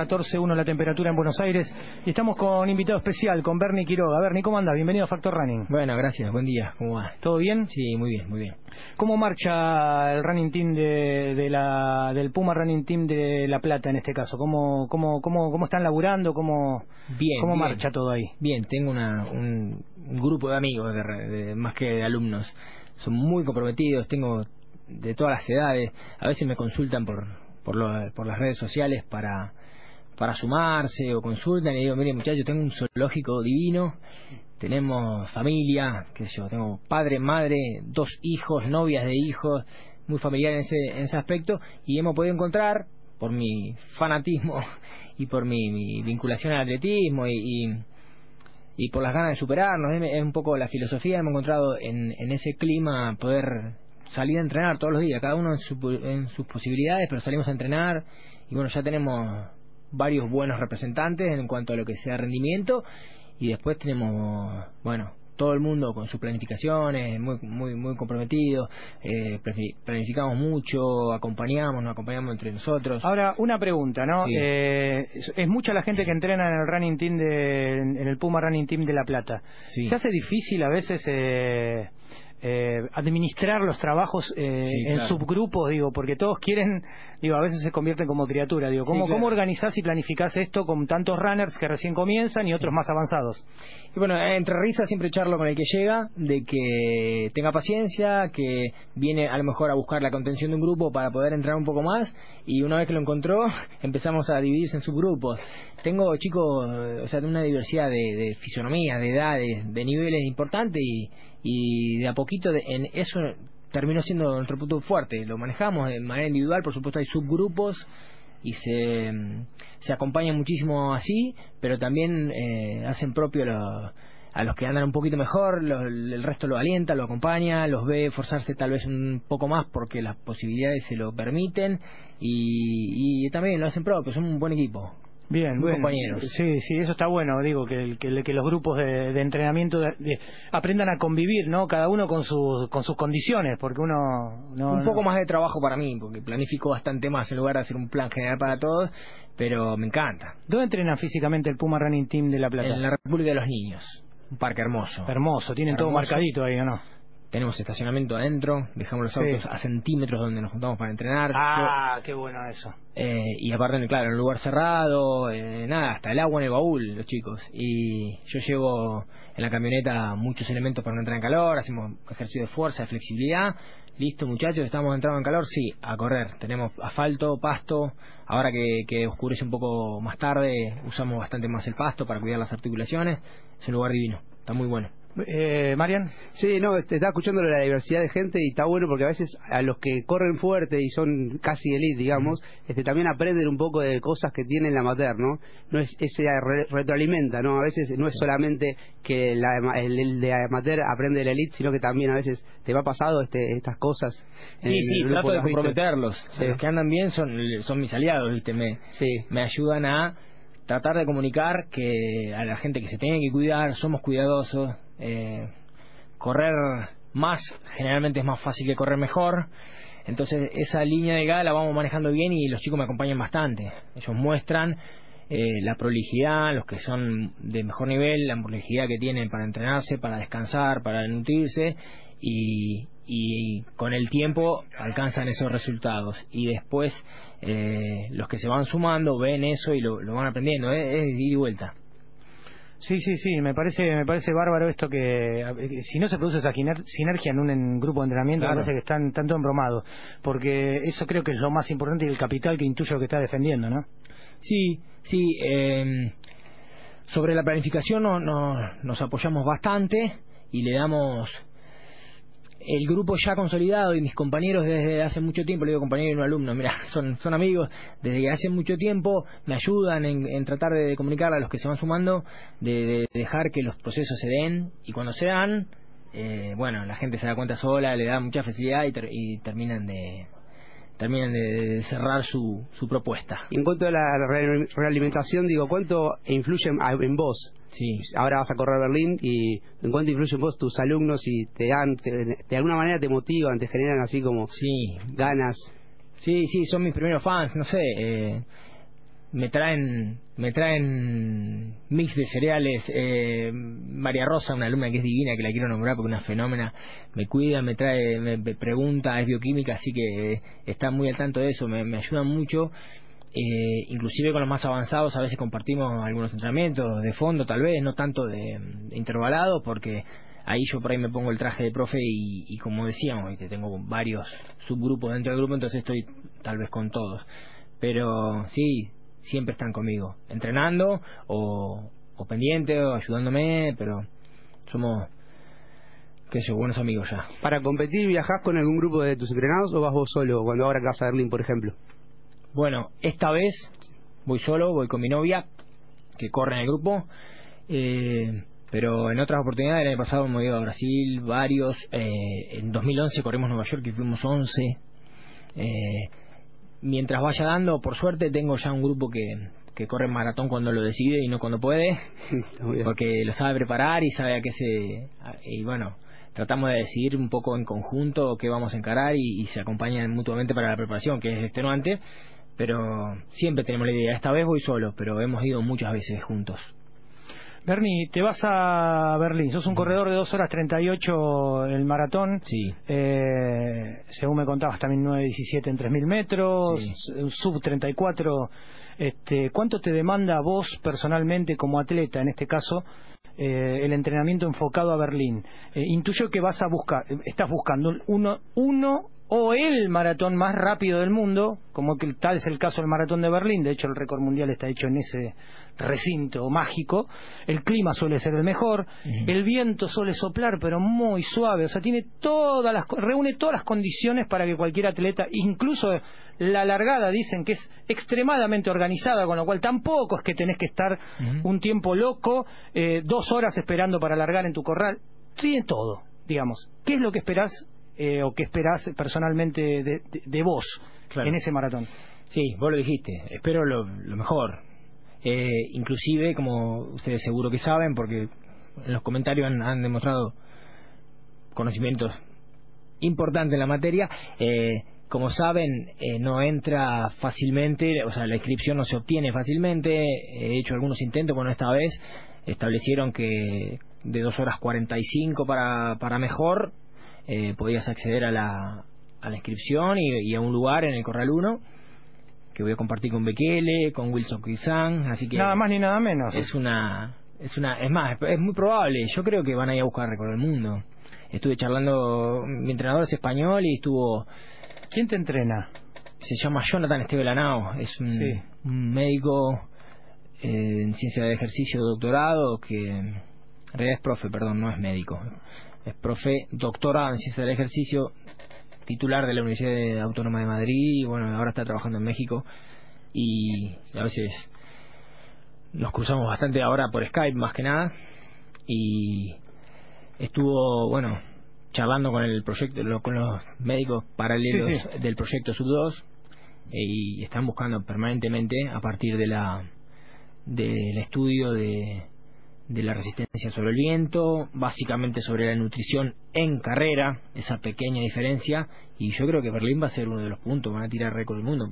14.1 la temperatura en Buenos Aires y estamos con invitado especial, con Bernie Quiroga. Bernie, ¿cómo anda? Bienvenido a Factor Running. Bueno, gracias, buen día, ¿cómo va? ¿Todo bien? Sí, muy bien, muy bien. ¿Cómo marcha el running team de, de la, del Puma Running Team de La Plata en este caso? ¿Cómo, cómo, cómo, cómo están laburando? ¿Cómo, bien, cómo bien. marcha todo ahí? Bien, tengo una, un, un grupo de amigos, de, de- más que de alumnos. Son muy comprometidos, tengo de todas las edades. A veces me consultan por, por, lo- por las redes sociales para, para sumarse o consultan y digo, mire muchachos, tengo un zoológico divino, tenemos familia, qué sé yo, tengo padre, madre, dos hijos, novias de hijos, muy familiar en ese, en ese aspecto y hemos podido encontrar por mi fanatismo y por mi, mi vinculación al atletismo y, y, por las ganas de superarnos, es es un poco la filosofía, hemos encontrado en, en ese clima poder salir a entrenar todos los días, cada uno en, su- en sus posibilidades, pero salimos a entrenar y bueno, ya tenemos varios buenos representantes en cuanto a lo que sea rendimiento y después tenemos, bueno, todo el mundo con sus planificaciones, muy muy muy comprometidos, eh, planificamos mucho, acompañamos, nos acompañamos entre nosotros. Ahora, una pregunta, ¿no? Sí. Eh, es, es mucha la gente que entrena en el running team de, en el Puma Running Team de La Plata. Sí. ¿Se hace difícil a veces eh, eh, administrar los trabajos eh, Sí, en claro. subgrupos, digo, porque todos quieren, digo, a veces se convierten como criatura, digo, ¿cómo, Sí, claro. ¿cómo organizás y planificás esto con tantos runners que recién comienzan y otros más avanzados? Y bueno, entre risas siempre charlo con el que llega, de que tenga paciencia, que viene a lo mejor a buscar la contención de un grupo para poder entrar un poco más, y una vez que lo encontró, empezamos a dividirse en subgrupos. Tengo chicos, o sea, de una diversidad de, de fisonomías, de edades, de niveles importantes, y, y de a poquito de- en eso terminó siendo nuestro punto fuerte. Lo manejamos de manera individual, por supuesto hay subgrupos, y se, mm, se acompañan muchísimo así, pero también eh, hacen propio lo- a los que andan un poquito mejor, lo- el resto lo alienta, lo acompaña, los ve esforzarse tal vez un poco más porque las posibilidades se lo permiten y, y también lo hacen propio, son un buen equipo. Bien, bueno. compañeros. Sí, sí, eso está bueno, digo, que, los grupos de, de entrenamiento de- de- aprendan a convivir, ¿no? Cada uno con, sus con sus condiciones, porque uno... No, un poco más de trabajo para mí, porque planifico bastante más en lugar de hacer un plan general para todos, pero me encanta. ¿Dónde entrenan físicamente el Puma Running Team de La Plata? En la República de los Niños, un parque hermoso. Hermoso, tienen todo marcadito ahí, ¿o no? Tenemos estacionamiento adentro, dejamos los Sí. autos a centímetros donde nos juntamos para entrenar. Ah, qué bueno eso. Eh, y aparte, claro, en un lugar cerrado, eh, nada, hasta el agua en el baúl, los chicos. Y yo llevo en la camioneta muchos elementos para no entrar en calor, hacemos ejercicio de fuerza, de flexibilidad. Listo, muchachos, estamos entrando en calor, sí, a correr. Tenemos asfalto, pasto. Ahora que, que oscurece un poco más tarde, usamos bastante más el pasto para cuidar las articulaciones. Es un lugar divino, está muy bueno. Eh, Marian, Sí, no, te estaba escuchando la diversidad de gente y está bueno porque a veces a los que corren fuerte y son casi elite, digamos, este también aprenden un poco de cosas que tiene el amateur, ¿no? No es ese re- retroalimenta, ¿no? A veces no es solamente que la el, el de amateur aprende del elite, sino que también a veces te va pasado este, estas cosas. en Sí, el sí, grupo trato de comprometerlos. Sí. Los que andan bien son, son mis aliados, ¿viste? Me, Sí. me ayudan a tratar de comunicar que a la gente que se tiene que cuidar, somos cuidadosos. Eh, correr más generalmente es más fácil que correr mejor. Entonces esa línea de gala la vamos manejando bien y los chicos me acompañan bastante. Ellos muestran eh, la prolijidad, los que son de mejor nivel, la prolijidad que tienen para entrenarse, para descansar, para nutrirse y, y con el tiempo alcanzan esos resultados. Y después eh, los que se van sumando ven eso y lo, van aprendiendo. Es, es ida y vuelta. Sí, sí, sí, me parece, me parece bárbaro esto que eh, si no se produce esa sinergia en un en grupo de entrenamiento, Claro. me parece que están tanto embromados, porque eso creo que es lo más importante y el capital que intuyo que está defendiendo, ¿no? Sí, sí. eh, sobre la planificación no, no- nos apoyamos bastante y le damos el grupo ya consolidado y mis compañeros desde hace mucho tiempo, le digo compañeros y no alumnos, mira, son, son amigos, desde hace mucho tiempo me ayudan en, tratar de comunicar a los que se van sumando, de, dejar que los procesos se den y cuando se dan, eh, bueno, la gente se da cuenta sola, le da mucha facilidad y, terminan de terminan de cerrar su, su propuesta. Y en cuanto a la realimentación, digo, ¿cuánto influye en vos Sí. Ahora vas a correr Berlín y en cuánto influyen vos tus alumnos y te dan, de alguna manera te motivan, te generan así como sí. ganas. Sí, sí, son mis primeros fans, no sé, eh, me traen me traen mix de cereales eh, María Rosa una alumna que es divina que la quiero nombrar porque es una fenómena me cuida me trae me, pregunta es bioquímica así que está muy al tanto de eso me, me ayudan mucho eh, inclusive con los más avanzados a veces compartimos algunos entrenamientos de fondo tal vez, no tanto de, intervalado porque ahí yo por ahí me pongo el traje de profe y, como decíamos, tengo varios subgrupos dentro del grupo, entonces estoy tal vez con todos. Pero sí, siempre están conmigo, entrenando o, o pendiente o ayudándome, pero somos qué sé buenos amigos ya. ¿Para competir viajás con algún grupo de tus entrenados o vas vos solo cuando ahora vas a Berlín, por ejemplo? Bueno, esta vez voy solo, voy con mi novia, que corre en el grupo. Eh, pero en otras oportunidades, el año pasado hemos ido a Brasil, varios. Eh, en 2011 corrimos Nueva York y fuimos 11. Eh, mientras vaya dando, por suerte, tengo ya un grupo que, que corre maratón cuando lo decide y no cuando puede, porque lo sabe preparar y sabe a qué se. Y bueno, tratamos de decidir un poco en conjunto qué vamos a encarar y, y se acompañan mutuamente para la preparación, que es extenuante pero siempre tenemos la idea. Esta vez voy solo, pero hemos ido muchas veces juntos. Bernie, te vas a Berlín, sos un corredor de 2 horas 38 el maratón. Sí. Eh, según me contabas, también 9.17 en 3.000 metros, sub 34. Este, ¿Cuánto te demanda vos personalmente como atleta, en este caso, eh, el entrenamiento enfocado a Berlín? Eh, intuyo que vas a buscar, estás buscando uno, uno o el maratón más rápido del mundo, como que tal es el caso del maratón de Berlín, de hecho el récord mundial está hecho en ese recinto mágico, el clima suele ser el mejor, el viento suele soplar pero muy suave, o sea, tiene todas las reúne todas las condiciones para que cualquier atleta, incluso la largada dicen que es extremadamente organizada, con lo cual tampoco es que tenés que estar un tiempo loco, eh, dos horas esperando para largar en tu corral, tiene todo, digamos. ¿Qué es lo que esperás eh, o qué esperás personalmente de, vos en ese maratón. Sí, vos lo dijiste, espero lo, mejor. Eh, inclusive, como ustedes seguro que saben, porque en los comentarios han, demostrado conocimientos importantes en la materia, eh, como saben, no entra fácilmente, o sea, la inscripción no se obtiene fácilmente. He hecho algunos intentos, bueno, esta vez establecieron que de 2 horas 45 para, para mejor eh, podías acceder a la, a la inscripción y, a un lugar en el Corral 1 que voy a compartir con Bekele, con Wilson Kizan, así que nada más ni nada menos. Es una es una es más, es muy probable, yo creo que van a ir a buscar récord del mundo. Estuve charlando, mi entrenador es español y estuvo ¿Quién te entrena? Se llama Jonathan Estebelanao, es un, médico eh, en ciencia de ejercicio doctorado que en realidad es profe, perdón, no es médico. Es profe, doctorado en ciencia del ejercicio, titular de la Universidad Autónoma de Madrid y bueno, ahora está trabajando en México y a veces nos cruzamos bastante ahora por Skype más que nada y estuvo, bueno, charlando con el proyecto, con los médicos paralelos del proyecto Sub 2 y están buscando permanentemente a partir de la del estudio de de la resistencia sobre el viento, básicamente sobre la nutrición en carrera, esa pequeña diferencia, y yo creo que Berlín va a ser uno de los puntos, van a tirar récord del mundo.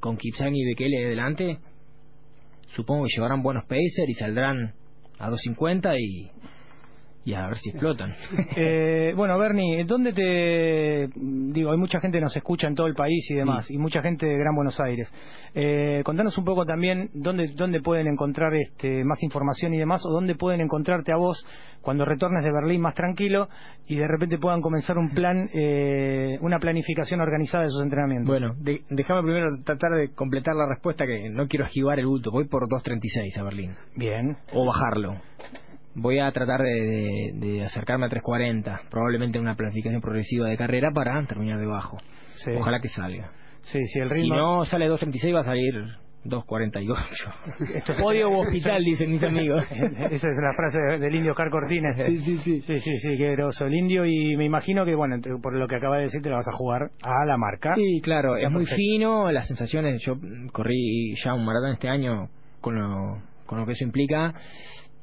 Con Kipsang y Bekele adelante, supongo que llevarán buenos pacers y saldrán a 250 y y a ver si explotan. eh, bueno, Bernie, ¿dónde te... Digo, hay mucha gente que nos escucha en todo el país y demás, y mucha gente de Gran Buenos Aires. Eh, contanos un poco también dónde, dónde pueden encontrar este, más información y demás, o dónde pueden encontrarte a vos cuando retornes de Berlín más tranquilo y de repente puedan comenzar un plan, eh, una planificación organizada de sus entrenamientos. Bueno, déjame primero tratar de completar la respuesta que no quiero esquivar el bulto. Voy por 2.36 a Berlín. Bien. O bajarlo voy a tratar de, acercarme a 3.40, probablemente una planificación progresiva de carrera para terminar debajo. Ojalá que salga. Sí, sí, el ritmo... Si no sale 2.36 va a salir 2.48. Esto es Podio hospital, dicen mis amigos. Esa es la frase del indio Oscar Cortines. Sí, sí, sí. Sí, sí, sí, qué groso. El indio, y me imagino que, bueno, por lo que acaba de decir, te la vas a jugar a la marca. Sí, claro, es muy fino, las sensaciones. Yo corrí ya un maratón este año con lo, con lo que eso implica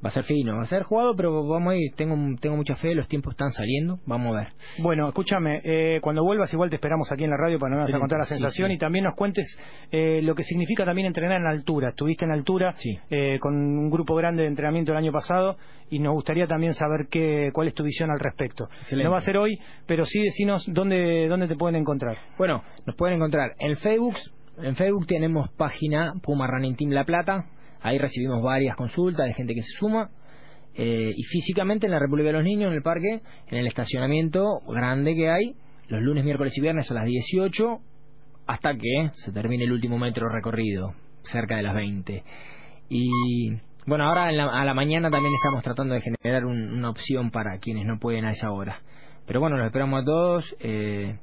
va a ser fino, va a ser jugado, pero vamos a ir, tengo, tengo mucha fe, los tiempos están saliendo, vamos a ver. Bueno, escúchame, eh, cuando vuelvas igual te esperamos aquí en la radio para nos a contar la sensación y también nos cuentes eh, lo que significa también entrenar en altura. Estuviste en altura eh, con un grupo grande de entrenamiento el año pasado y nos gustaría también saber qué, cuál es tu visión al respecto. No va a ser hoy, pero sí decinos dónde, dónde te pueden encontrar. Bueno, nos pueden encontrar en Facebook, en Facebook tenemos página Puma Running Team La Plata, Ahí recibimos varias consultas de gente que se suma. Eh, y físicamente en la República de los Niños, en el parque, en el estacionamiento grande que hay, los lunes, miércoles y viernes a las 18, hasta que se termine el último metro recorrido, cerca de las 20. Y bueno, ahora a la mañana también estamos tratando de generar una opción para quienes no pueden a esa hora. Pero bueno, los esperamos a todos. Eh,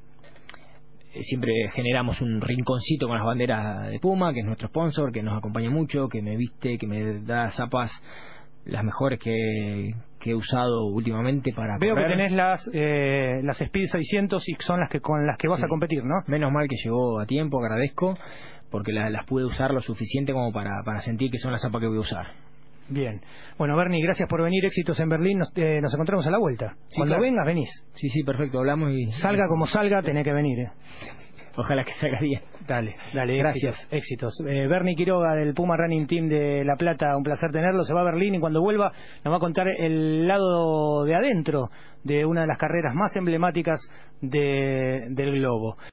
siempre generamos un rinconcito con las banderas de Puma, que es nuestro sponsor, que nos acompaña mucho, que me viste, que me da zapas las mejores que, he usado últimamente para Veo que tenés las eh, las Speed 600 y son las que con las que vas a competir, ¿no? Menos mal que llegó a tiempo, agradezco, porque las pude usar lo suficiente como para, para sentir que son las zapas que voy a usar. Bien. Bueno, Bernie, gracias por venir. Éxitos en Berlín. Nos, eh, encontramos a la vuelta. Cuando vengas, venís. Sí, sí, perfecto. Hablamos y... Salga como salga, tenés que venir. ¿eh? Ojalá que salga bien. Dale, dale, gracias. Éxitos. Eh, Bernie Quiroga del Puma Running Team de La Plata, un placer tenerlo. Se va a Berlín y cuando vuelva nos va a contar el lado de adentro de una de las carreras más emblemáticas de, del globo.